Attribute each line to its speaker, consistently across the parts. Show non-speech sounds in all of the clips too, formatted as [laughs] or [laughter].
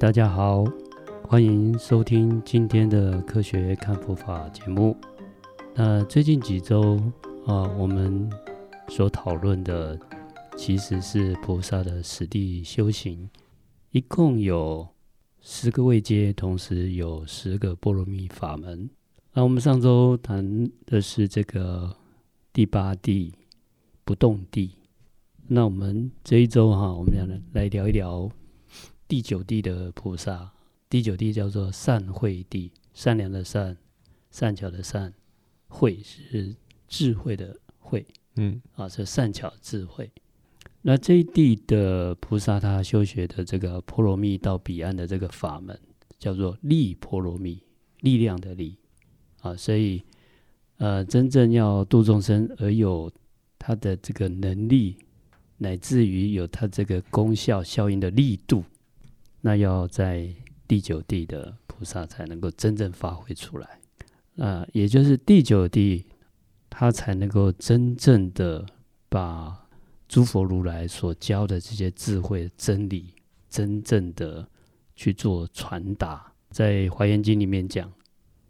Speaker 1: 大家好，欢迎收听今天的科学看佛法节目。那最近几周啊，我们所讨论的其实是菩萨的实地修行，一共有十个位阶，同时有十个波罗蜜法门。那我们上周谈的是这个第八地不动地，那我们这一周哈，我们来来聊一聊。第九地的菩萨，第九地叫做善慧地，善良的善，善巧的善，慧是智慧的慧，嗯，啊，是善巧智慧。那这一地的菩萨，他修学的这个波罗蜜到彼岸的这个法门，叫做力波罗蜜，力量的力，啊，所以，呃，真正要度众生而有他的这个能力，乃至于有他这个功效效应的力度。那要在第九地的菩萨才能够真正发挥出来，啊、也就是第九地，他才能够真正的把诸佛如来所教的这些智慧真理，真正的去做传达。在《华严经》里面讲，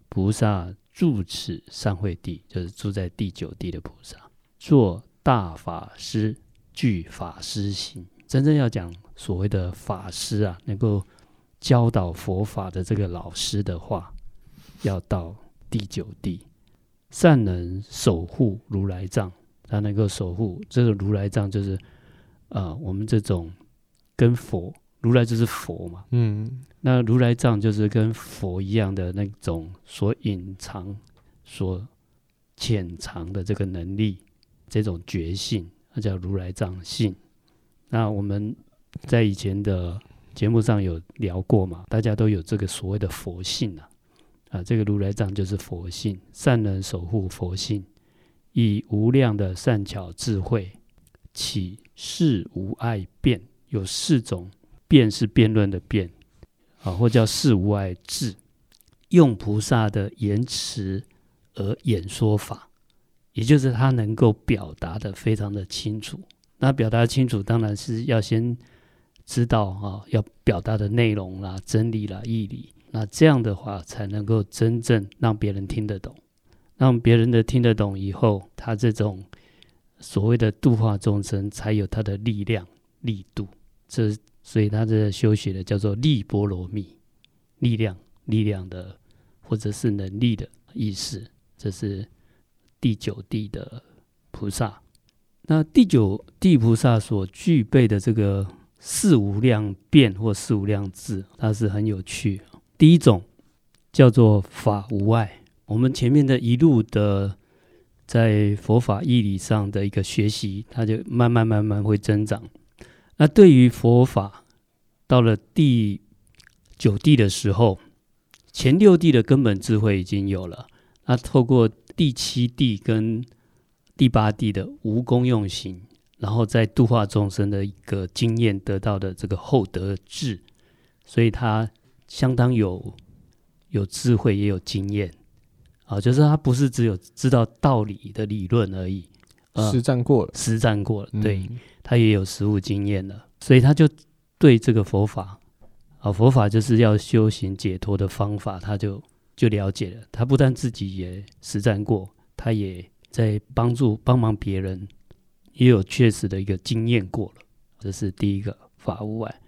Speaker 1: 菩萨住此善慧地，就是住在第九地的菩萨，做大法师，具法师行。真正要讲所谓的法师啊，能够教导佛法的这个老师的话，要到第九地，善能守护如来藏，他能够守护这个如来藏，就是啊、呃，我们这种跟佛如来就是佛嘛，嗯，那如来藏就是跟佛一样的那种所隐藏、所潜藏的这个能力，这种觉性，那叫如来藏性。那我们在以前的节目上有聊过嘛？大家都有这个所谓的佛性啊，啊，这个如来藏就是佛性，善能守护佛性，以无量的善巧智慧，起事无碍辩，有四种辩是辩论的辩啊，或叫事无碍智，用菩萨的言辞而演说法，也就是他能够表达得非常的清楚。那表达清楚，当然是要先知道啊，要表达的内容啦、真理啦、义理。那这样的话，才能够真正让别人听得懂，让别人的听得懂以后，他这种所谓的度化众生，才有他的力量、力度。这所以他这修学的叫做力波罗蜜，力量、力量的或者是能力的意思。这是第九地的菩萨。那第九地菩萨所具备的这个四无量变或四无量智，它是很有趣。第一种叫做法无碍，我们前面的一路的在佛法义理上的一个学习，它就慢慢慢慢会增长。那对于佛法到了第九地的时候，前六地的根本智慧已经有了，那透过第七地跟第八地的无功用行，然后在度化众生的一个经验得到的这个厚德智，所以他相当有有智慧，也有经验啊，就是他不是只有知道道理的理论而已，呃、
Speaker 2: 实战过了，
Speaker 1: 实战过了，对、嗯、他也有实物经验了，所以他就对这个佛法啊，佛法就是要修行解脱的方法，他就就了解了。他不但自己也实战过，他也。在帮助帮忙别人，也有确实的一个经验过了，这是第一个法无碍。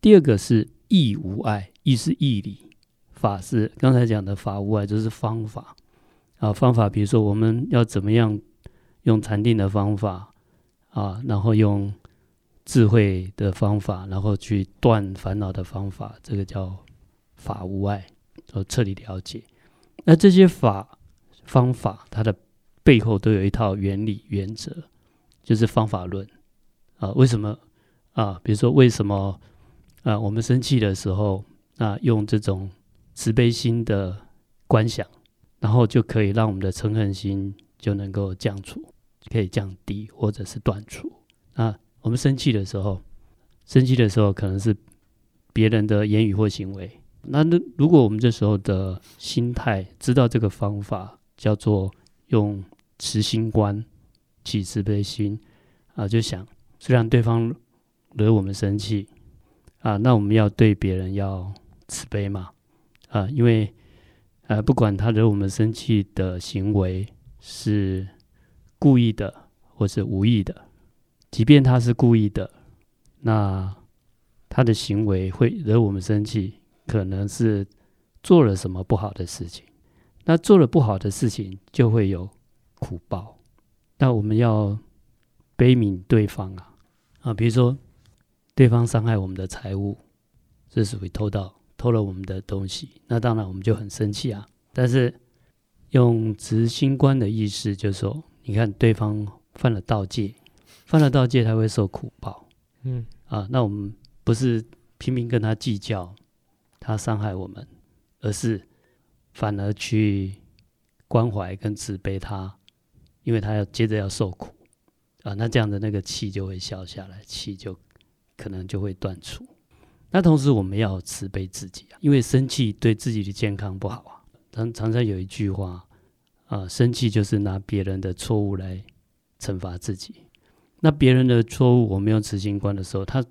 Speaker 1: 第二个是义无碍，义是义理，法是刚才讲的法无碍，就是方法啊，方法比如说我们要怎么样用禅定的方法啊，然后用智慧的方法，然后去断烦恼的方法，这个叫法无碍，要彻底了解。那这些法方法它的。背后都有一套原理原则，就是方法论啊。为什么啊？比如说，为什么啊？我们生气的时候啊，用这种慈悲心的观想，然后就可以让我们的嗔恨心就能够降除，可以降低或者是断除啊。我们生气的时候，生气的时候可能是别人的言语或行为。那那如果我们这时候的心态知道这个方法，叫做用。慈心观，起慈悲心啊，就想，虽然对方惹我们生气啊，那我们要对别人要慈悲嘛，啊，因为呃，不管他惹我们生气的行为是故意的或是无意的，即便他是故意的，那他的行为会惹我们生气，可能是做了什么不好的事情。那做了不好的事情，就会有苦报。那我们要悲悯对方啊，啊，比如说对方伤害我们的财物，这属于偷盗，偷了我们的东西，那当然我们就很生气啊。但是用执行观的意思，就是说，你看对方犯了盗戒，犯了盗戒，他会受苦报。嗯，啊，那我们不是拼命跟他计较，他伤害我们，而是。反而去关怀跟慈悲他，因为他要接着要受苦啊，那这样的那个气就会消下来，气就可能就会断除。那同时我们要慈悲自己啊，因为生气对自己的健康不好啊。常常常有一句话啊，生气就是拿别人的错误来惩罚自己。那别人的错误，我们用慈心观的时候，他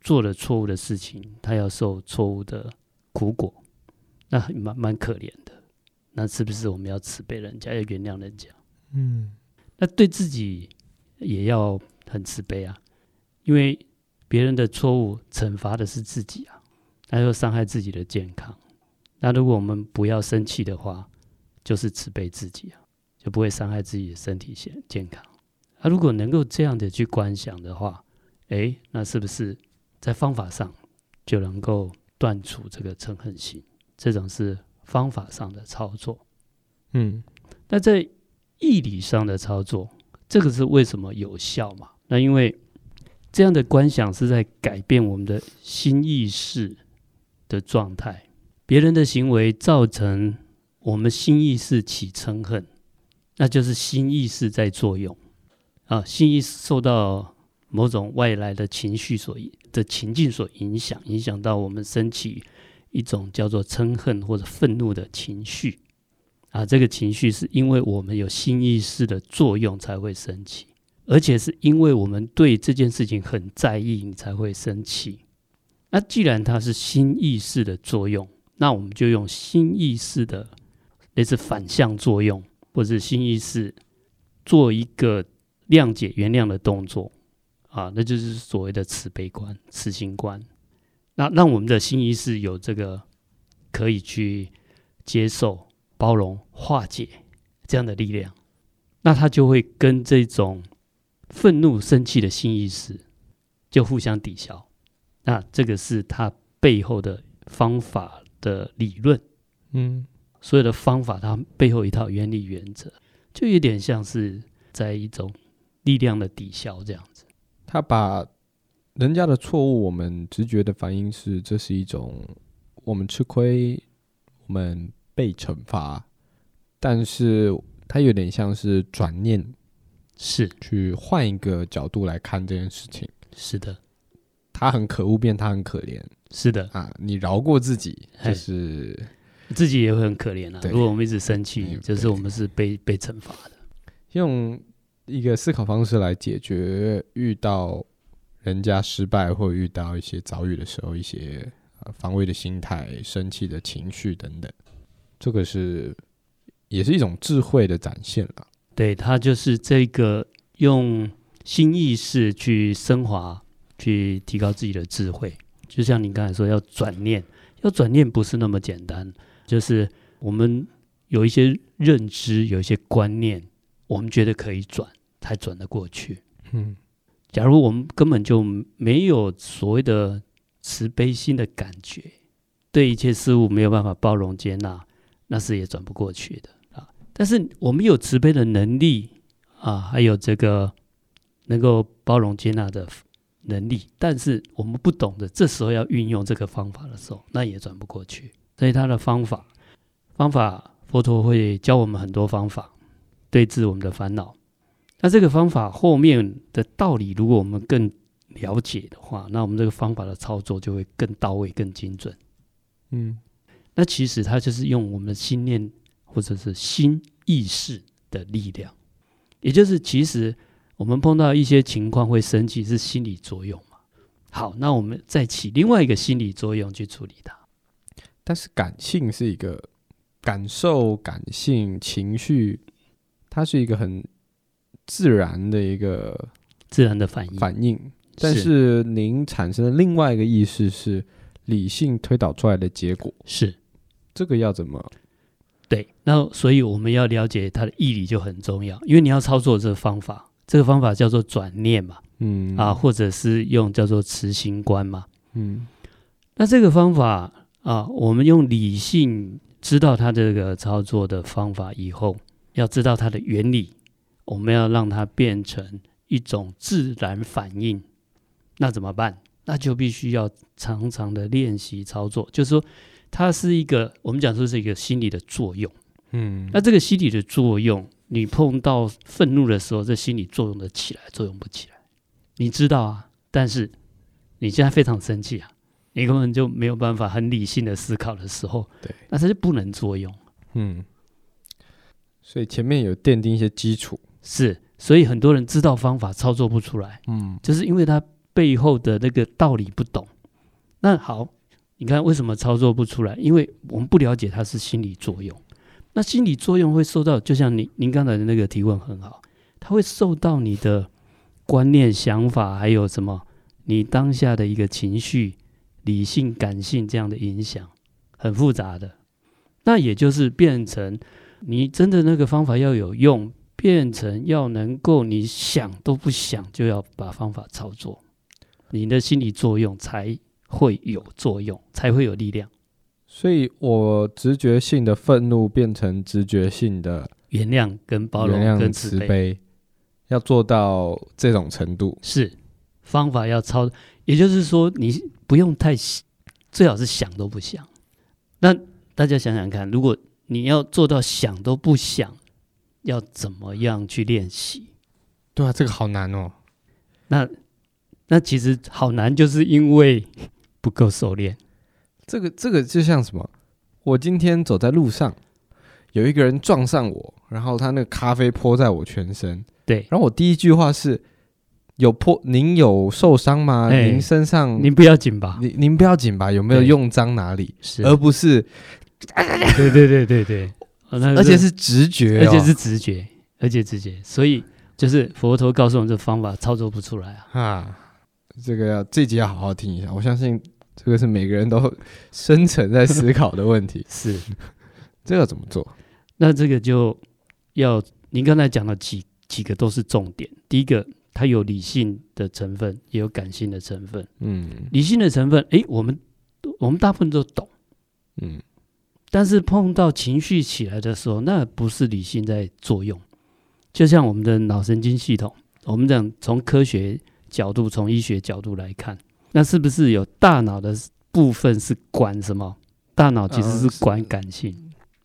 Speaker 1: 做了错误的事情，他要受错误的苦果。那蛮蛮可怜的，那是不是我们要慈悲人家，要原谅人家？嗯，那对自己也要很慈悲啊，因为别人的错误惩罚的是自己啊，那又伤害自己的健康。那如果我们不要生气的话，就是慈悲自己啊，就不会伤害自己的身体健健康。那如果能够这样的去观想的话，诶，那是不是在方法上就能够断除这个嗔恨心？这种是方法上的操作，嗯，那在义理上的操作，这个是为什么有效嘛？那因为这样的观想是在改变我们的心意识的状态，别人的行为造成我们心意识起嗔恨，那就是心意识在作用啊，心意识受到某种外来的情绪所的情境所影响，影响到我们升起。一种叫做嗔恨或者愤怒的情绪，啊，这个情绪是因为我们有心意识的作用才会生气，而且是因为我们对这件事情很在意，你才会生气。那既然它是心意识的作用，那我们就用心意识的类似反向作用，或者心意识做一个谅解、原谅的动作，啊，那就是所谓的慈悲观、慈心观。那让我们的心意识有这个可以去接受、包容、化解这样的力量，那他就会跟这种愤怒、生气的新意识就互相抵消。那这个是他背后的方法的理论，嗯，所有的方法它背后一套原理原则，就有点像是在一种力量的抵消这样子。
Speaker 2: 他把。人家的错误，我们直觉的反应是这是一种我们吃亏，我们被惩罚，但是他有点像是转念，
Speaker 1: 是
Speaker 2: 去换一个角度来看这件事情。
Speaker 1: 是的，
Speaker 2: 他很可恶，变他很可怜。
Speaker 1: 是的
Speaker 2: 啊，你饶过自己，就是
Speaker 1: 自己也会很可怜啊。如果我们一直生气，就是我们是被被惩罚的。
Speaker 2: 用一个思考方式来解决遇到。人家失败或遇到一些遭遇的时候，一些呃防卫的心态、生气的情绪等等，这个是也是一种智慧的展现了。
Speaker 1: 对，它就是这个用新意识去升华、去提高自己的智慧。就像你刚才说，要转念，要转念不是那么简单，就是我们有一些认知、有一些观念，我们觉得可以转，才转得过去。嗯。假如我们根本就没有所谓的慈悲心的感觉，对一切事物没有办法包容接纳，那是也转不过去的啊。但是我们有慈悲的能力啊，还有这个能够包容接纳的能力，但是我们不懂得这时候要运用这个方法的时候，那也转不过去。所以他的方法，方法佛陀会教我们很多方法，对治我们的烦恼。那这个方法后面的道理，如果我们更了解的话，那我们这个方法的操作就会更到位、更精准。嗯，那其实它就是用我们的心念或者是心意识的力量，也就是其实我们碰到一些情况会生气，是心理作用嘛。好，那我们再起另外一个心理作用去处理它。
Speaker 2: 但是感性是一个感受、感性、情绪，它是一个很自然的一个
Speaker 1: 自然的反应。
Speaker 2: 反应。但是您产生的另外一个意识是理性推导出来的结果，
Speaker 1: 是
Speaker 2: 这个要怎么？
Speaker 1: 对，那所以我们要了解它的义理就很重要，因为你要操作这个方法，这个方法叫做转念嘛，嗯啊，或者是用叫做慈心观嘛，嗯，那这个方法啊，我们用理性知道它这个操作的方法以后，要知道它的原理，我们要让它变成一种自然反应。那怎么办？那就必须要常常的练习操作。就是说，它是一个我们讲说是一个心理的作用。嗯，那这个心理的作用，你碰到愤怒的时候，这心理作用的起来，作用不起来。你知道啊，但是你现在非常生气啊，你根本就没有办法很理性的思考的时候，对，那它就不能作用。嗯，
Speaker 2: 所以前面有奠定一些基础，
Speaker 1: 是，所以很多人知道方法，操作不出来。嗯，就是因为他。背后的那个道理不懂，那好，你看为什么操作不出来？因为我们不了解它是心理作用。那心理作用会受到，就像您您刚才的那个提问很好，它会受到你的观念、想法，还有什么你当下的一个情绪、理性、感性这样的影响，很复杂的。那也就是变成你真的那个方法要有用，变成要能够你想都不想就要把方法操作。你的心理作用才会有作用，才会有力量。
Speaker 2: 所以，我直觉性的愤怒变成直觉性的
Speaker 1: 原谅跟包容、跟慈悲，
Speaker 2: 要做到这种程度，
Speaker 1: 是方法要超。也就是说，你不用太最好是想都不想。那大家想想看，如果你要做到想都不想，要怎么样去练习？
Speaker 2: 对啊，这个好难哦。
Speaker 1: 那。那其实好难，就是因为不够熟练。
Speaker 2: 这个这个就像什么？我今天走在路上，有一个人撞上我，然后他那个咖啡泼在我全身。
Speaker 1: 对，
Speaker 2: 然后我第一句话是：有泼？您有受伤吗？欸、您身上？
Speaker 1: 您不要紧吧？
Speaker 2: 您您不要紧吧？有没有用脏哪里？
Speaker 1: 是，
Speaker 2: 而不是。
Speaker 1: 对对对对对，
Speaker 2: 而且是直觉、哦，
Speaker 1: 而且是直觉，而且直觉。所以就是佛陀告诉我们，这方法操作不出来啊。啊
Speaker 2: 这个要这集要好好听一下，我相信这个是每个人都深层在思考的问题。[laughs]
Speaker 1: 是，
Speaker 2: 这要怎么做？
Speaker 1: 那这个就要您刚才讲的几几个都是重点。第一个，它有理性的成分，也有感性的成分。嗯，理性的成分，诶，我们我们大部分都懂。嗯，但是碰到情绪起来的时候，那不是理性在作用。就像我们的脑神经系统，我们讲从科学。角度从医学角度来看，那是不是有大脑的部分是管什么？大脑其实是管感性，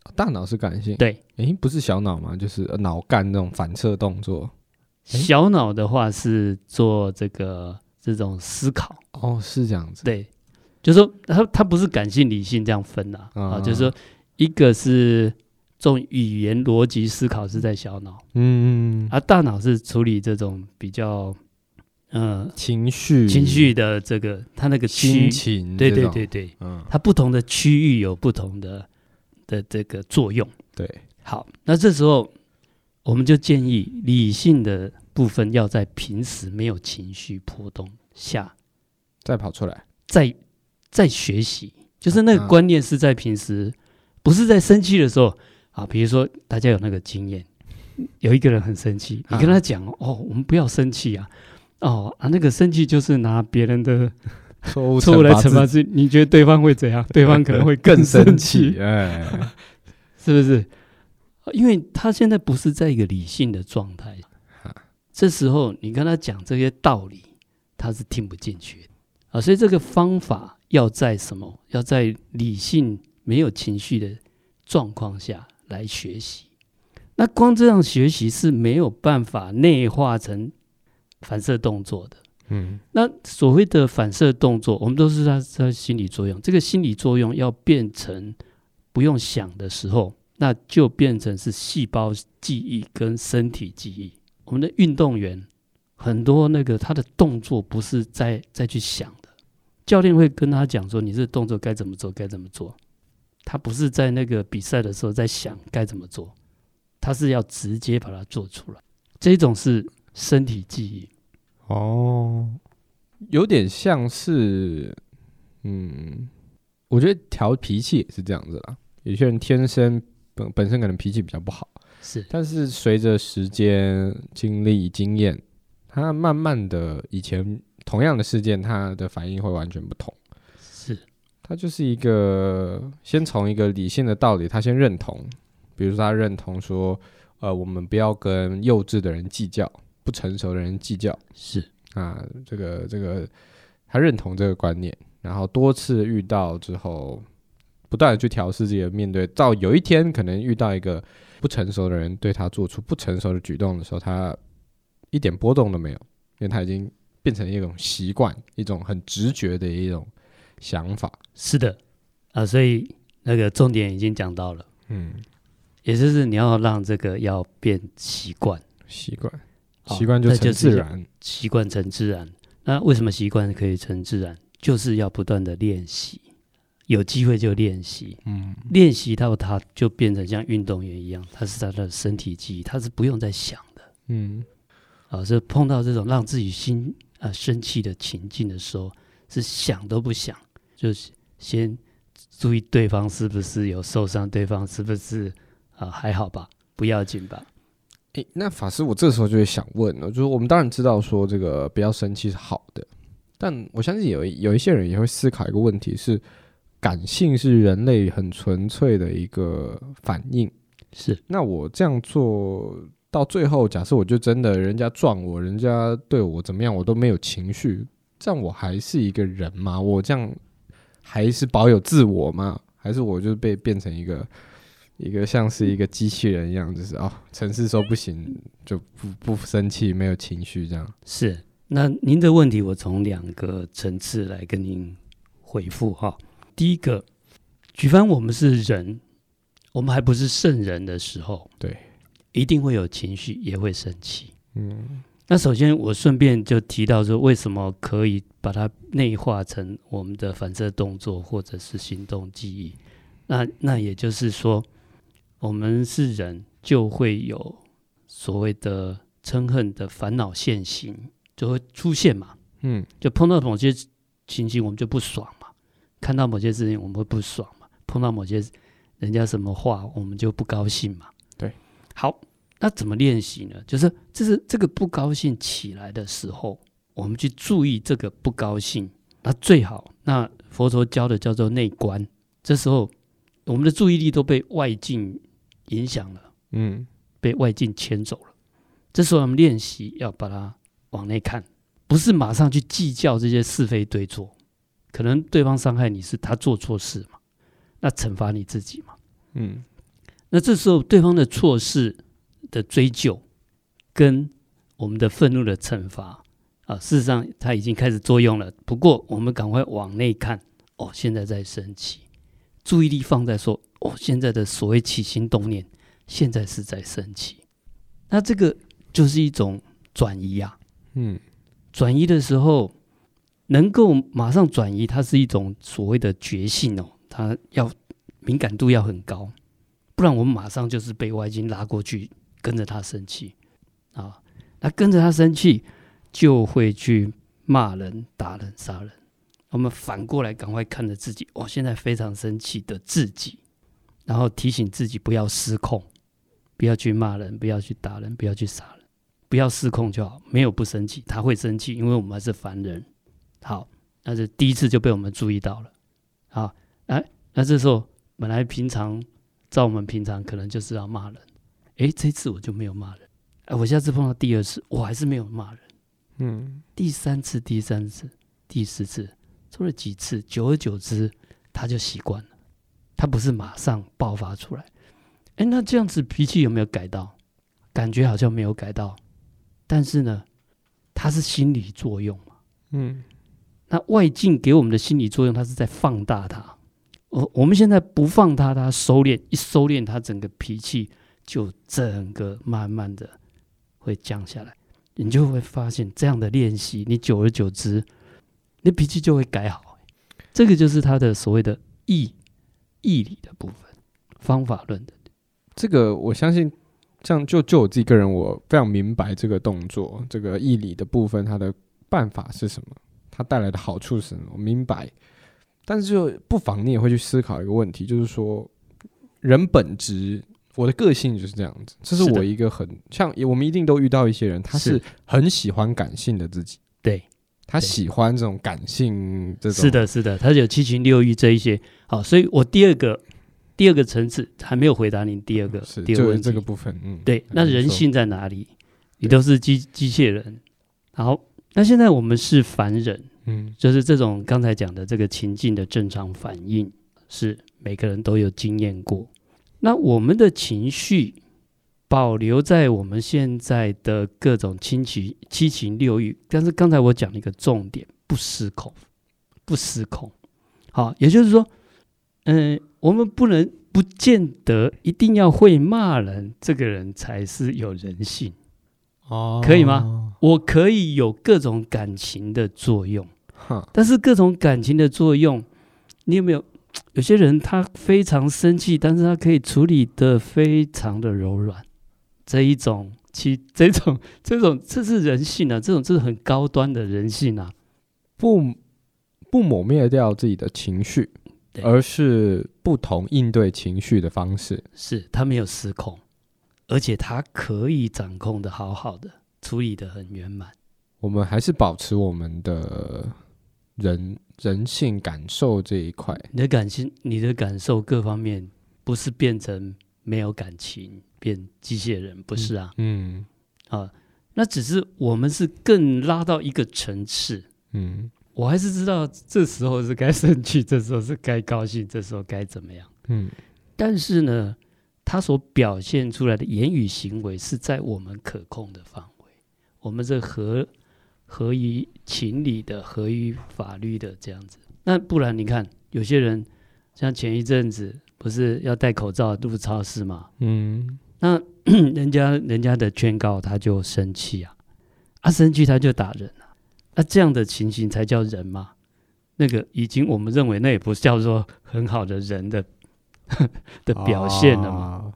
Speaker 2: 呃、大脑是感性。
Speaker 1: 对，
Speaker 2: 诶，不是小脑吗？就是脑干那种反射动作。
Speaker 1: 小脑的话是做这个这种思考。
Speaker 2: 哦，是这样子。
Speaker 1: 对，就是说它它不是感性理性这样分的啊，就是说一个是这种语言逻辑思考是在小脑，嗯，而大脑是处理这种比较。嗯，
Speaker 2: 情绪。
Speaker 1: 情绪的这个，它那个
Speaker 2: 心情，
Speaker 1: 对对对对，嗯，它不同的区域有不同的的这个作用。
Speaker 2: 对，
Speaker 1: 好，那这时候我们就建议理性的部分要在平时没有情绪波动下
Speaker 2: 再跑出来，
Speaker 1: 再再学习，就是那个观念是在平时，不是在生气的时候。啊。比如说大家有那个经验，有一个人很生气，你跟他讲哦，我们不要生气啊。哦啊，那个生气就是拿别人的错误错误来惩罚自己，你觉得对方会怎样？[laughs] 对方可能会更生气，哎，[laughs] 是不是？因为他现在不是在一个理性的状态，这时候你跟他讲这些道理，他是听不进去啊。所以这个方法要在什么？要在理性没有情绪的状况下来学习。那光这样学习是没有办法内化成。反射动作的，嗯，那所谓的反射动作，我们都是它它心理作用。这个心理作用要变成不用想的时候，那就变成是细胞记忆跟身体记忆。我们的运动员很多那个他的动作不是在再去想的，教练会跟他讲说，你这个动作该怎么做，该怎么做。他不是在那个比赛的时候在想该怎么做，他是要直接把它做出来。这种是身体记忆
Speaker 2: 哦，有点像是，嗯，我觉得调脾气也是这样子啦。有些人天生本本身可能脾气比较不好，
Speaker 1: 是，
Speaker 2: 但是随着时间、经历、经验，他慢慢的，以前同样的事件，他的反应会完全不同。
Speaker 1: 是，
Speaker 2: 他就是一个先从一个理性的道理，他先认同，比如说他认同说，呃，我们不要跟幼稚的人计较，不成熟的人计较。
Speaker 1: 是
Speaker 2: 啊，这个这个，他认同这个观念，然后多次遇到之后。不断的去调试自己的面对，到有一天可能遇到一个不成熟的人对他做出不成熟的举动的时候，他一点波动都没有，因为他已经变成一种习惯，一种很直觉的一种想法。
Speaker 1: 是的，啊，所以那个重点已经讲到了，
Speaker 2: 嗯，
Speaker 1: 也就是你要让这个要变习惯，
Speaker 2: 习惯，习惯就成自然，
Speaker 1: 习惯成自然。那为什么习惯可以成自然？就是要不断的练习。有机会就练习，嗯，练习到它就变成像运动员一样，他是他的身体记忆，他是不用再想的，嗯，啊，是碰到这种让自己心啊、呃、生气的情境的时候，是想都不想，就是先注意对方是不是有受伤，对方是不是啊、呃、还好吧，不要紧吧？
Speaker 2: 诶、欸，那法师，我这时候就会想问了，就是我们当然知道说这个不要生气是好的，但我相信有有一些人也会思考一个问题是。感性是人类很纯粹的一个反应，
Speaker 1: 是。那
Speaker 2: 我这样做到最后，假设我就真的人家撞我，人家对我怎么样，我都没有情绪，这样我还是一个人吗？我这样还是保有自我吗？还是我就被变成一个一个像是一个机器人一样，就是哦，城市说不行就不不生气，没有情绪这样。
Speaker 1: 是。那您的问题，我从两个层次来跟您回复哈。第一个，举凡我们是人，我们还不是圣人的时候，
Speaker 2: 对，
Speaker 1: 一定会有情绪，也会生气。嗯，那首先我顺便就提到说，为什么可以把它内化成我们的反射动作或者是行动记忆？那那也就是说，我们是人，就会有所谓的嗔恨的烦恼现行就会出现嘛。嗯，就碰到某些情形，我们就不爽嘛。看到某些事情，我们会不爽嘛？碰到某些人家什么话，我们就不高兴嘛？
Speaker 2: 对。
Speaker 1: 好，那怎么练习呢？就是这是这个不高兴起来的时候，我们去注意这个不高兴。那最好，那佛陀教的叫做内观。这时候，我们的注意力都被外境影响了，嗯，被外境牵走了。这时候，我们练习要把它往内看，不是马上去计较这些是非对错。可能对方伤害你是他做错事嘛？那惩罚你自己嘛？嗯，那这时候对方的错事的追究，跟我们的愤怒的惩罚啊，事实上它已经开始作用了。不过我们赶快往内看，哦，现在在生气，注意力放在说，哦，现在的所谓起心动念，现在是在生气。那这个就是一种转移啊。嗯，转移的时候。能够马上转移，它是一种所谓的觉性哦，它要敏感度要很高，不然我们马上就是被外境拉过去，跟着他生气啊，那跟着他生气就会去骂人、打人、杀人。我们反过来赶快看着自己，哦，现在非常生气的自己，然后提醒自己不要失控，不要去骂人，不要去打人，不要去杀人，不要失控就好。没有不生气，他会生气，因为我们还是凡人。好，那是第一次就被我们注意到了。好，哎，那这时候本来平常照我们平常可能就是要骂人，哎，这次我就没有骂人。哎，我下次碰到第二次，我还是没有骂人。嗯，第三次、第三次、第四次，做了几次，久而久之，他就习惯了。他不是马上爆发出来。哎，那这样子脾气有没有改到？感觉好像没有改到，但是呢，它是心理作用嘛。嗯。那外境给我们的心理作用，它是在放大它。我我们现在不放它，它收敛，一收敛，它整个脾气就整个慢慢的会降下来。你就会发现这样的练习，你久而久之，你脾气就会改好。这个就是他的所谓的义义理的部分，方法论的。
Speaker 2: 这个我相信，像就就我自己个人，我非常明白这个动作，这个义理的部分，它的办法是什么，它带来的好处是什么，我明白。但是就不妨你也会去思考一个问题，就是说，人本质，我的个性就是这样子，这是我一个很像我们一定都遇到一些人，他是很喜欢感性的自己，
Speaker 1: 对，
Speaker 2: 他喜欢这种感性这种，
Speaker 1: 是的，是的，他有七情六欲这一些。好，所以我第二个第二个层次还没有回答您第二个
Speaker 2: 是
Speaker 1: 第二个问题，
Speaker 2: 这个部分，嗯，
Speaker 1: 对，那人性在哪里？你都是机机械人，然后那现在我们是凡人。嗯，就是这种刚才讲的这个情境的正常反应，是每个人都有经验过。那我们的情绪保留在我们现在的各种七情七情六欲，但是刚才我讲了一个重点，不失控，不失控。好，也就是说，嗯，我们不能不见得一定要会骂人，这个人才是有人性。哦，可以吗？我可以有各种感情的作用。但是各种感情的作用，你有没有？有些人他非常生气，但是他可以处理的非常的柔软。这一种，其这种这种，这是人性啊！这种这是很高端的人性啊！
Speaker 2: 不不抹灭掉自己的情绪，而是不同应对情绪的方式。
Speaker 1: 是他没有失控，而且他可以掌控的好好的，处理的很圆满。
Speaker 2: 我们还是保持我们的。人人性感受这一块，
Speaker 1: 你的感性、你的感受各方面，不是变成没有感情，变机械人，不是啊？嗯，嗯啊，那只是我们是更拉到一个层次。嗯，我还是知道这时候是该生气，这时候是该高兴，这时候该怎么样？嗯，但是呢，他所表现出来的言语行为是在我们可控的范围，我们这合。合于情理的，合于法律的这样子。那不然你看，有些人像前一阵子不是要戴口罩入超市嘛？嗯，那 [clears throat] 人家人家的劝告他就生气啊，啊生气他就打人啊，那这样的情形才叫人嘛？那个已经我们认为那也不是叫做很好的人的 [laughs] 的表现了嘛。啊，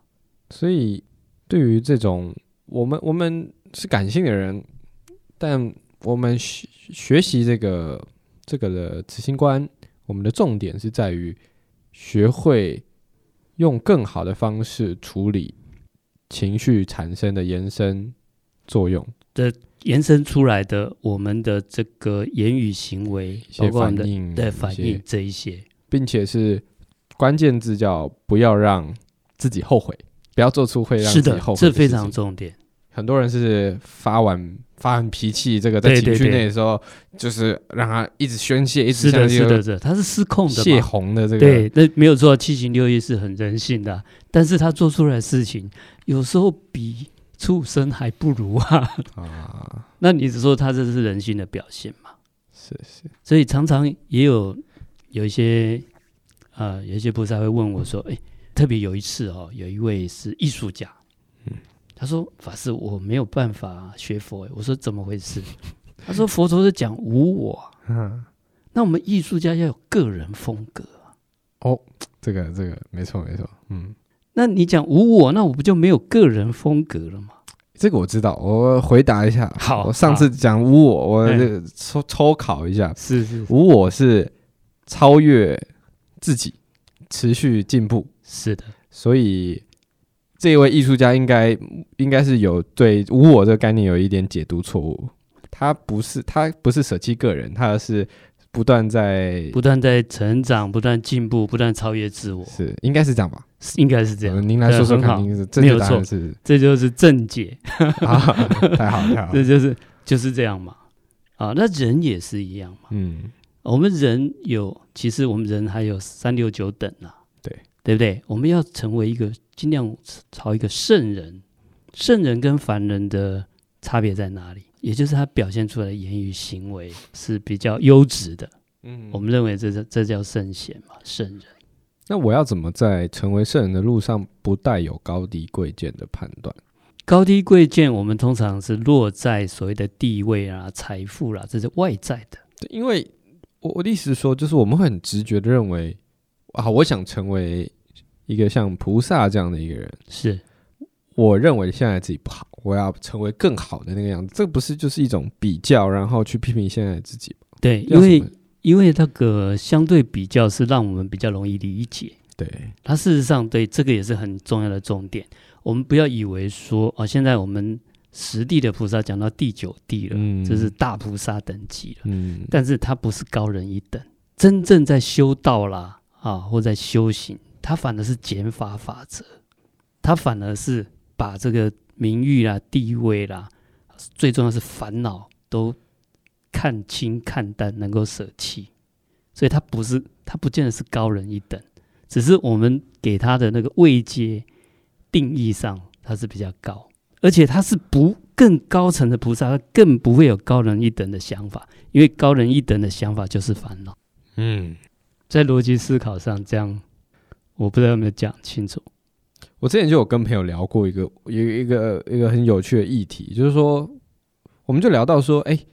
Speaker 2: 所以对于这种我们我们是感性的人，但我们学学习这个这个的执行观，我们的重点是在于学会用更好的方式处理情绪产生的延伸作用
Speaker 1: 的延伸出来的我们的这个言语行为，包括反应的反应这一些，
Speaker 2: 并且是关键字叫不要让自己后悔，不要做出会让自己后悔的。
Speaker 1: 这非常重点。
Speaker 2: 很多人是发完发完脾气，这个在情绪内的时候，就是让他一直宣泄，一直
Speaker 1: 是的，是的，是的，他是失控的，
Speaker 2: 泄洪的这个。
Speaker 1: 对，那没有做到七情六欲是很人性的，但是他做出来的事情，有时候比畜生还不如啊。啊，那你只说他这是人性的表现嘛？
Speaker 2: 是是，
Speaker 1: 所以常常也有有一些啊、呃，有一些菩萨会问我说：“哎，特别有一次哦，有一位是艺术家。”他说：“法师，我没有办法学佛。”我说：“怎么回事？” [laughs] 他说：“佛陀是讲无我，嗯，那我们艺术家要有个人风格。”
Speaker 2: 哦，这个这个没错没错，嗯，
Speaker 1: 那你讲无我，那我不就没有个人风格了吗？
Speaker 2: 这个我知道，我回答一下。
Speaker 1: 好，
Speaker 2: 我上次讲无我，我这个抽抽考一下，
Speaker 1: 是是，
Speaker 2: 无我是超越自己，持续进步，
Speaker 1: 是的，
Speaker 2: 所以。这一位艺术家应该应该是有对无我这个概念有一点解读错误。他不是他不是舍弃个人，他而是不断在
Speaker 1: 不断在成长，不断进步，不断超越自我。
Speaker 2: 是应该是这样吧？
Speaker 1: 应该是这样。
Speaker 2: 您来说说看，您是
Speaker 1: 没有错，这就是正解。
Speaker 2: 太好太好，
Speaker 1: 这就是就是这样嘛。啊，那人也是一样嘛。嗯，我们人有，其实我们人还有三六九等啊。对，不对？我们要成为一个。尽量朝一个圣人，圣人跟凡人的差别在哪里？也就是他表现出来的言语行为是比较优质的。嗯，我们认为这这这叫圣贤嘛，圣人。
Speaker 2: 那我要怎么在成为圣人的路上不带有高低贵贱的判断？
Speaker 1: 高低贵贱，我们通常是落在所谓的地位啊、财富啦，这是外在的。
Speaker 2: 对，因为我我的意思是说，就是我们会很直觉的认为，啊，我想成为一个像菩萨这样的一个人，
Speaker 1: 是
Speaker 2: 我认为现在自己不好，我要成为更好的那个样子。这不是就是一种比较，然后去批评现在的自己吗？
Speaker 1: 对，因为因为那个相对比较是让我们比较容易理解。
Speaker 2: 对，
Speaker 1: 他事实上对这个也是很重要的重点。我们不要以为说哦，现在我们十地的菩萨讲到第九地了，嗯，这是大菩萨等级了，嗯，但是他不是高人一等，真正在修道啦啊，或在修行，他反而是减法法则，他反而是把这个名誉啦、地位啦，最重要是烦恼都看清看淡，能够舍弃，所以他不是，他不见得是高人一等，只是我们给他的那个位阶。定义上，他是比较高，而且他是不更高层的菩萨，他更不会有高人一等的想法，因为高人一等的想法就是烦恼。嗯，在逻辑思考上，这样我不知道有没有讲清楚。
Speaker 2: 我之前就有跟朋友聊过一个有一个一个很有趣的议题，就是说，我们就聊到说，哎、欸，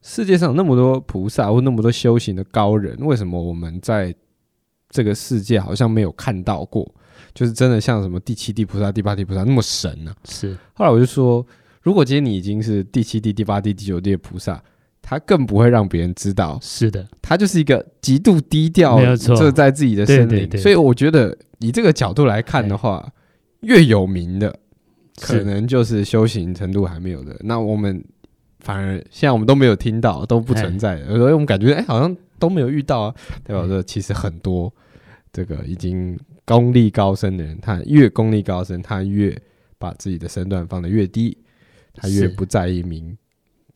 Speaker 2: 世界上有那么多菩萨或那么多修行的高人，为什么我们在这个世界好像没有看到过？就是真的像什么第七地菩萨、第八地菩萨那么神呢、啊？
Speaker 1: 是。
Speaker 2: 后来我就说，如果今天你已经是第七地、第八地、第九地的菩萨，他更不会让别人知道。
Speaker 1: 是的，
Speaker 2: 他就是一个极度低调，就在自己的森林。对对对。所以我觉得以这个角度来看的话，越有名的，可能就是修行程度还没有的。那我们反而现在我们都没有听到，都不存在，所以我们感觉哎，好像都没有遇到啊。代表说其实很多这个已经。功力高深的人，他越功力高深，他越把自己的身段放得越低，他越不在意名，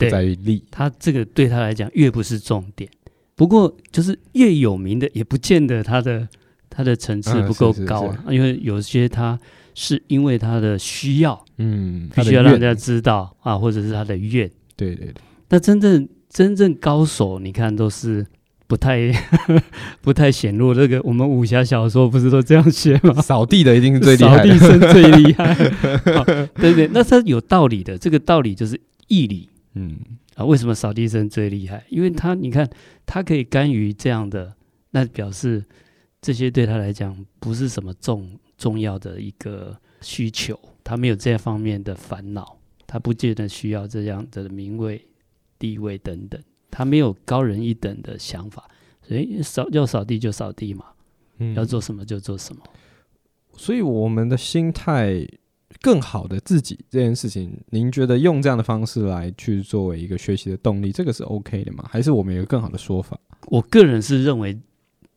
Speaker 2: 不在于利。
Speaker 1: 他这个对他来讲越不是重点。不过，就是越有名的，也不见得他的他的层次不够高，啊，因为有些他是因为他的需要，嗯，必须要让人家知道啊，或者是他的愿。
Speaker 2: 对对对。
Speaker 1: 那真正真正高手，你看都是。不太 [laughs] 不太显露，这个我们武侠小说不是都这样写吗？
Speaker 2: 扫地的一定是最厉害，
Speaker 1: 扫地僧最厉害，[laughs] 对对，那他有道理的，这个道理就是义理，嗯啊，为什么扫地僧最厉害？因为他你看他可以甘于这样的，那表示这些对他来讲不是什么重重要的一个需求，他没有这方面的烦恼，他不见得需要这样的名位、地位等等。他没有高人一等的想法，所以扫要扫地就扫地嘛，嗯，要做什么就做什么。
Speaker 2: 所以我们的心态更好的自己这件事情，您觉得用这样的方式来去作为一个学习的动力，这个是 OK 的吗？还是我们有个更好的说法？
Speaker 1: 我个人是认为，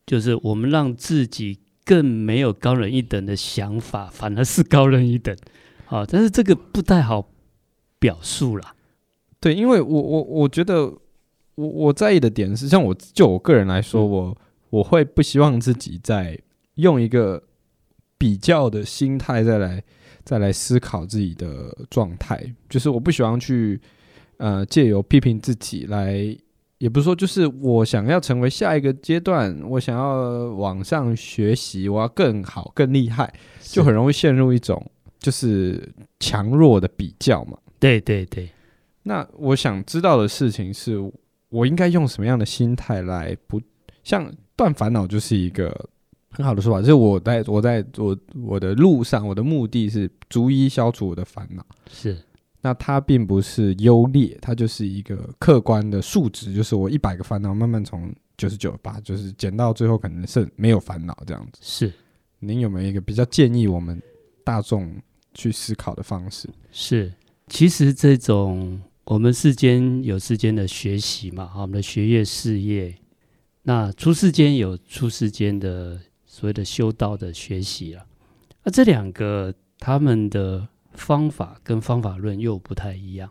Speaker 1: 就是我们让自己更没有高人一等的想法，反而是高人一等。好，但是这个不太好表述啦。
Speaker 2: 对，因为我我我觉得。我我在意的点是，像我就我个人来说，我我会不希望自己在用一个比较的心态再来再来思考自己的状态，就是我不喜欢去呃借由批评自己来，也不是说就是我想要成为下一个阶段，我想要往上学习，我要更好更厉害，就很容易陷入一种就是强弱的比较嘛。
Speaker 1: 对对对，
Speaker 2: 那我想知道的事情是。我应该用什么样的心态来不像断烦恼，就是一个很好的说法。就是我在我在我我的路上，我的目的是逐一消除我的烦恼。
Speaker 1: 是，
Speaker 2: 那它并不是优劣，它就是一个客观的数值。就是我一百个烦恼，慢慢从九十九八，就是减到最后可能是没有烦恼这样子。
Speaker 1: 是，
Speaker 2: 您有没有一个比较建议我们大众去思考的方式？
Speaker 1: 是，其实这种。我们世间有世间的学习嘛，我们的学业事业，那出世间有出世间的所谓的修道的学习啊，那这两个他们的方法跟方法论又不太一样。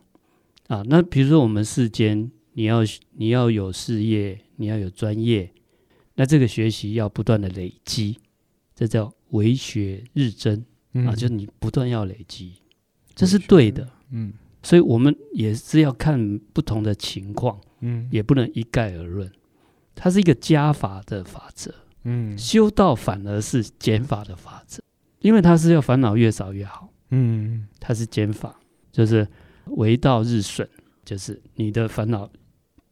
Speaker 1: 啊。那比如说我们世间，你要你要有事业，你要有专业，那这个学习要不断的累积，这叫为学日增。啊，就是你不断要累积，这是对的，嗯。所以我们也是要看不同的情况，嗯，也不能一概而论。它是一个加法的法则，嗯，修道反而是减法的法则，因为它是要烦恼越少越好，
Speaker 2: 嗯，
Speaker 1: 它是减法，就是为道日损，就是你的烦恼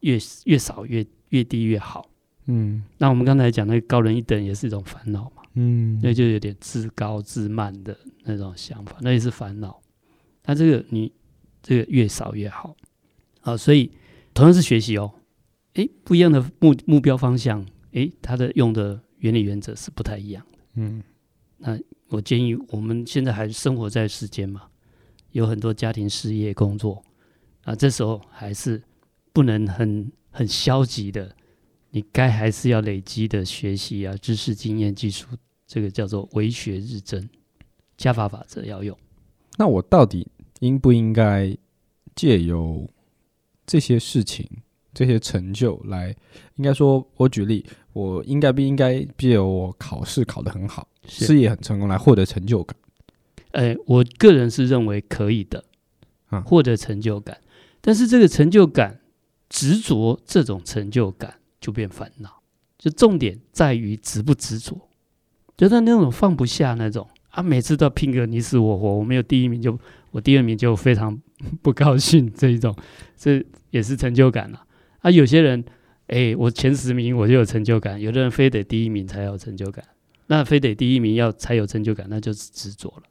Speaker 1: 越越少越越低越好。
Speaker 2: 嗯，
Speaker 1: 那我们刚才讲那个高人一等也是一种烦恼嘛，
Speaker 2: 嗯，
Speaker 1: 那就有点自高自慢的那种想法，那也是烦恼。那这个你这个越少越好。啊，所以同样是学习哦，诶，不一样的目目标方向，诶，它的用的原理原则是不太一样的。
Speaker 2: 嗯，
Speaker 1: 那我建议我们现在还生活在世间嘛，有很多家庭、事业、工作啊，这时候还是不能很很消极的。你该还是要累积的学习啊，知识、经验、技术，这个叫做为学日增，加法法则要用。
Speaker 2: 那我到底应不应该借由这些事情、这些成就来？应该说，我举例，我应该不应该借由我考试考得很好，事业很成功来获得成就感？
Speaker 1: 哎，我个人是认为可以的，啊，获得成就感。但是这个成就感，执着这种成就感。就变烦恼，就重点在于执不执着，就他那种放不下那种啊，每次都要拼个你死我活，我没有第一名就我第二名就非常不高兴，这一种这也是成就感了啊，啊。有些人哎，我前十名我就有成就感，有的人非得第一名才有成就感，那非得第一名要才有成就感，那就是执着了。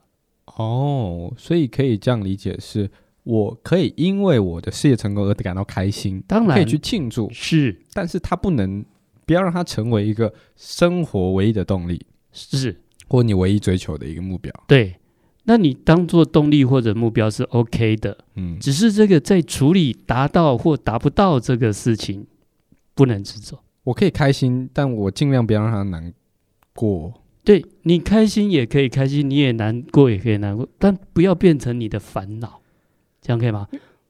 Speaker 2: 哦，所以可以这样理解是。我可以因为我的事业成功而感到开心，
Speaker 1: 当然
Speaker 2: 可以去庆祝，
Speaker 1: 是，
Speaker 2: 但是它不能，不要让它成为一个生活唯一的动力，
Speaker 1: 是，
Speaker 2: 或你唯一追求的一个目标。
Speaker 1: 对，那你当做动力或者目标是 OK 的，嗯，只是这个在处理达到或达不到这个事情，不能执着。
Speaker 2: 我可以开心，但我尽量不要让他难过。
Speaker 1: 对，你开心也可以开心，你也难过也可以难过，但不要变成你的烦恼。这样可以吗？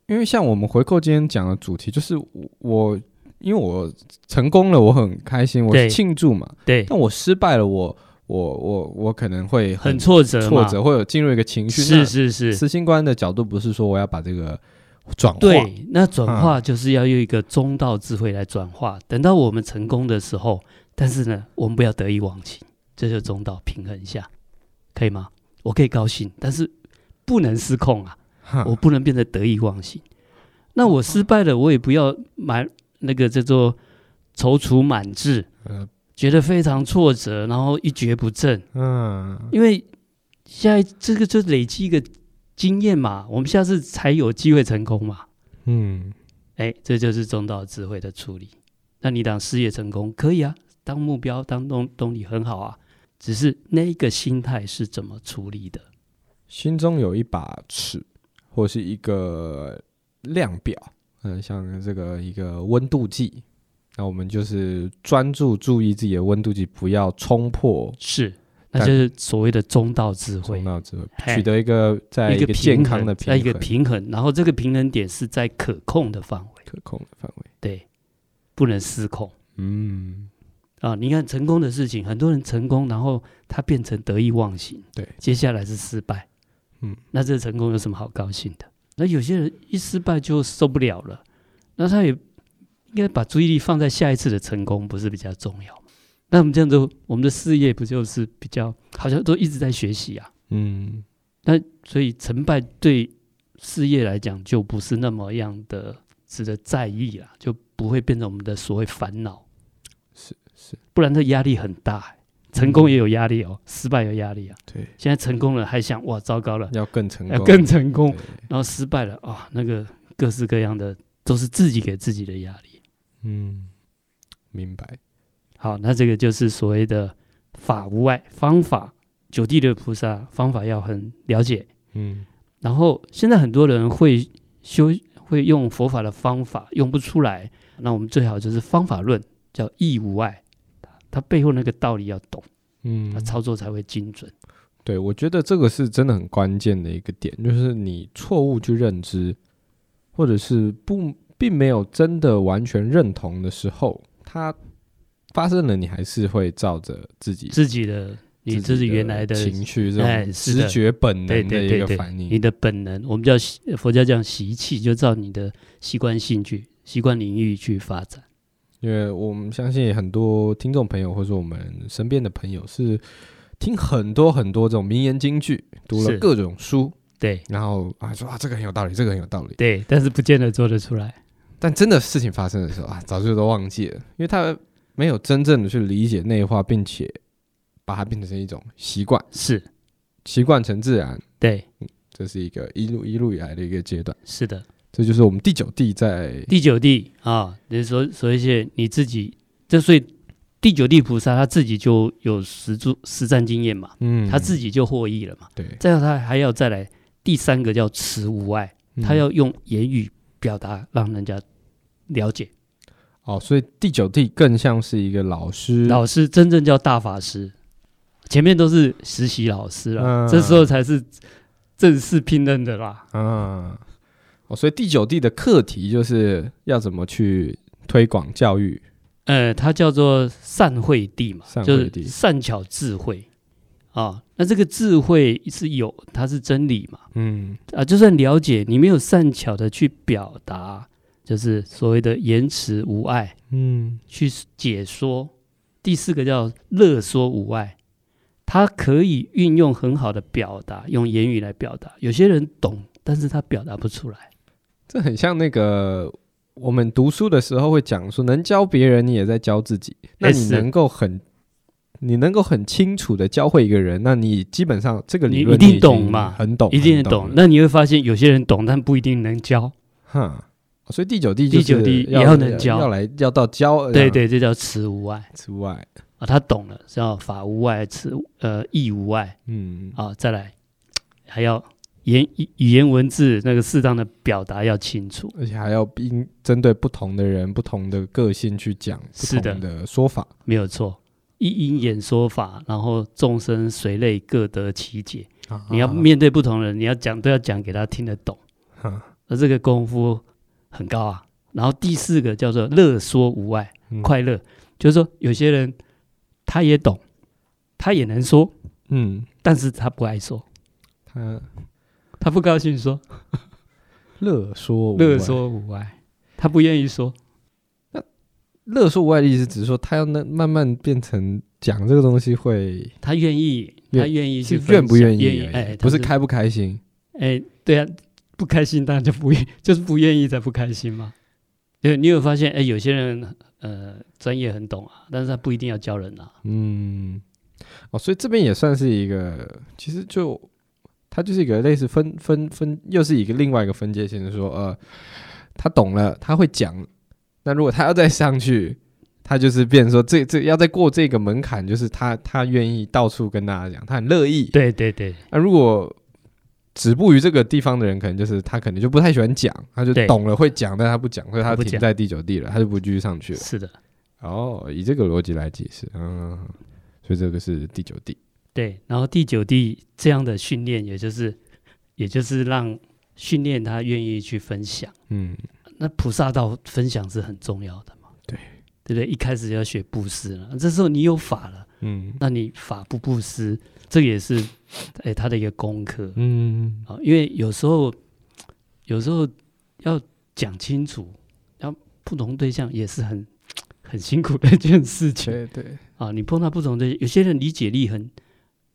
Speaker 2: 因为像我们回扣今天讲的主题，就是我因为我成功了，我很开心，我庆祝嘛。
Speaker 1: 对。
Speaker 2: 但我失败了，我我我我可能会很，
Speaker 1: 很挫折，
Speaker 2: 挫折会有进入一个情绪。
Speaker 1: 是是是。
Speaker 2: 慈心观的角度不是说我要把这个转化，
Speaker 1: 对，那转化就是要用一个中道智慧来转化。嗯。等到我们成功的时候，但是呢，我们不要得意忘形，这就中道平衡一下，可以吗？我可以高兴，但是不能失控啊。我不能变得得意忘形，那我失败了，我也不要满那个叫做踌躇满志，觉得非常挫折，然后一蹶不振。嗯，因为现在这个就累积一个经验嘛，我们下次才有机会成功嘛。嗯，哎，这就是中道智慧的处理。那你当事业成功可以啊，当目标当动动力很好啊，只是那个心态是怎么处理的？
Speaker 2: 心中有一把尺。或是一个量表，嗯，像这个一个温度计，那我们就是专注注意自己的温度计，不要冲破。
Speaker 1: 是，那就是所谓的中道智慧。
Speaker 2: 中道智慧，取得一个在一个健康的平衡，
Speaker 1: 在一个平衡，然后这个平衡点是在可控的范围，
Speaker 2: 可控的范围，
Speaker 1: 对，不能失控。嗯，啊，你看成功的事情，很多人成功，然后他变成得意忘形，
Speaker 2: 对，
Speaker 1: 接下来是失败。嗯，那这个成功有什么好高兴的？那有些人一失败就受不了了，那他也应该把注意力放在下一次的成功，不是比较重要吗？那我们这样子，我们的事业不就是比较好像都一直在学习啊？嗯，那所以成败对事业来讲就不是那么样的值得在意了，就不会变成我们的所谓烦恼。
Speaker 2: 是是，
Speaker 1: 不然这压力很大欸。成功也有压力哦，失败有压力啊。
Speaker 2: 对，
Speaker 1: 现在成功了还想哇，糟糕了，
Speaker 2: 要更成功，
Speaker 1: 要更成功，然后失败了啊、哦，那个各式各样的都是自己给自己的压力。
Speaker 2: 嗯，明白。
Speaker 1: 好，那这个就是所谓的法无碍方法，九地的菩萨方法要很了解。嗯，然后现在很多人会修，会用佛法的方法用不出来，那我们最好就是方法论，叫义无碍。它背后那个道理要懂，嗯，它操作才会精准。
Speaker 2: 对，我觉得这个是真的很关键的一个点，就是你错误去认知，或者是不并没有真的完全认同的时候，它发生了，你还是会照着自己
Speaker 1: 自己的你自己原来的
Speaker 2: 情绪这种直觉本能的一个反应，
Speaker 1: 你的本能，我们叫佛教讲习气，就照你的习惯兴趣习惯领域去发展。
Speaker 2: 因为我们相信很多听众朋友，或者说我们身边的朋友，是听很多很多这种名言金句，读了各种书，
Speaker 1: 对，
Speaker 2: 然后啊说啊这个很有道理，这个很有道理，
Speaker 1: 对，但是不见得做得出来。
Speaker 2: 但真的事情发生的时候啊，早就都忘记了，因为他没有真正的去理解内化，并且把它变成一种习惯，
Speaker 1: 是
Speaker 2: 习惯成自然。
Speaker 1: 对，
Speaker 2: 嗯，这是一个一路一路以来的一个阶段。
Speaker 1: 是的，
Speaker 2: 这就是我们第九地在
Speaker 1: 第九地啊，就是说说一些你自己，这所以。第九地菩萨他自己就有实住实战经验嘛，嗯，他自己就获益了嘛，
Speaker 2: 对。
Speaker 1: 再后他还要再来第三个叫持无碍，嗯、他要用言语表达让人家了解。
Speaker 2: 哦，所以第九地更像是一个老师，
Speaker 1: 老师真正叫大法师，前面都是实习老师了，嗯、这时候才是正式聘任的啦。
Speaker 2: 嗯，哦，所以第九地的课题就是要怎么去推广教育。
Speaker 1: 呃，它叫做善慧地嘛，就是善巧智慧啊。那这个智慧是有，它是真理嘛。嗯啊，就算了解，你没有善巧的去表达，就是所谓的言辞无碍，嗯，去解说。第四个叫乐说无碍，他可以运用很好的表达，用言语来表达。有些人懂，但是他表达不出来。
Speaker 2: 这很像那个。我们读书的时候会讲说，能教别人，你也在教自己。那你能够很，你能够很清楚的教会一个人，那你基本上这个理论你
Speaker 1: 一定懂嘛，
Speaker 2: 很懂，
Speaker 1: 一定懂。那你会发现，有些人懂，但不一定能教。
Speaker 2: 哼，所以第九地，
Speaker 1: 第九地也要能教，
Speaker 2: 要来要到教。
Speaker 1: 对对，这叫慈无碍，
Speaker 2: 慈无碍
Speaker 1: 啊，他懂了，叫法无碍，慈呃义无碍。嗯，啊，再来还要。言语言文字那个适当的表达要清楚，
Speaker 2: 而且还要因针对不同的人、不同的个性去讲不同的说法，
Speaker 1: 没有错。一因演说法，然后众生随类各得其解。啊、你要面对不同人，你要讲都要讲给他听得懂。那、啊、这个功夫很高啊。然后第四个叫做乐说无碍，嗯、快乐就是说有些人他也懂，他也能说，嗯，但是他不爱说，他。他不高兴说，[laughs]
Speaker 2: 乐说
Speaker 1: 乐说无碍，他不愿意说。
Speaker 2: 那乐说无碍的意思，只是说他要那慢慢变成讲这个东西会，
Speaker 1: 他愿意，他愿意去
Speaker 2: 愿不愿意？哎，不是开不开心？
Speaker 1: 哎，对啊，不开心当然就不愿，就是不愿意才不开心嘛。对，你有发现？哎，有些人呃专业很懂啊，但是他不一定要教人啊。
Speaker 2: 嗯，哦，所以这边也算是一个，其实就。他就是一个类似分分分，又是一个另外一个分界线，就是说，呃，他懂了，他会讲。那如果他要再上去，他就是变说，[laughs] 这这要再过这个门槛，就是他他愿意到处跟大家讲，他很乐意。
Speaker 1: 对对对。
Speaker 2: 那如果止步于这个地方的人，可能就是他可能就不太喜欢讲，他就懂了会讲，但他不讲，所以他停在第九地了，他就不继续上去了。
Speaker 1: 是的。
Speaker 2: 哦，以这个逻辑来解释，嗯，所以这个是第九地。
Speaker 1: 对，然后第九地这样的训练，也就是，也就是让训练他愿意去分享。嗯，那菩萨道分享是很重要的嘛。对，不对？一开始要学布施了，这时候你有法了，嗯，那你法不布施，这也是哎他的一个功课。嗯，啊，因为有时候，有时候要讲清楚，要不同对象也是很很辛苦的一件事情。
Speaker 2: 对对，
Speaker 1: 啊，你碰到不同的，有些人理解力很。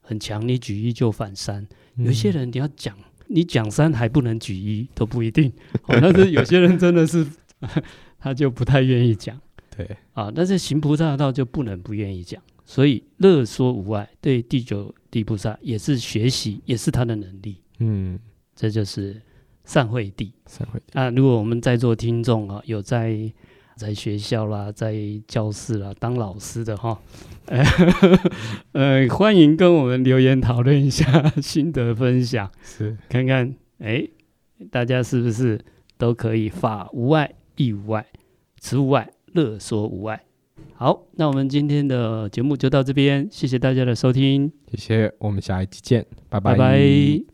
Speaker 1: 很强，你举一就反三。有些人你要讲，你讲三还不能举一都不一定。哦、但是有些人真的是，[laughs] 他就不太愿意讲。
Speaker 2: 对
Speaker 1: 啊，但是行菩萨道就不能不愿意讲。所以乐说无碍，对第九地菩萨也是学习，也是他的能力。嗯，这就是善慧地。
Speaker 2: 善慧地。
Speaker 1: 啊，如果我们在座听众啊，有在。在学校啦，在教室啦，当老师的哈，呃，[laughs] 呃，欢迎跟我们留言讨论一下 [laughs] 心得分享，
Speaker 2: 是
Speaker 1: 看看哎，大家是不是都可以法无碍，义无碍，持无碍，乐说无碍。好，那我们今天的节目就到这边，谢谢大家的收听，
Speaker 2: 谢谢，我们下一期见，拜拜。
Speaker 1: 拜拜。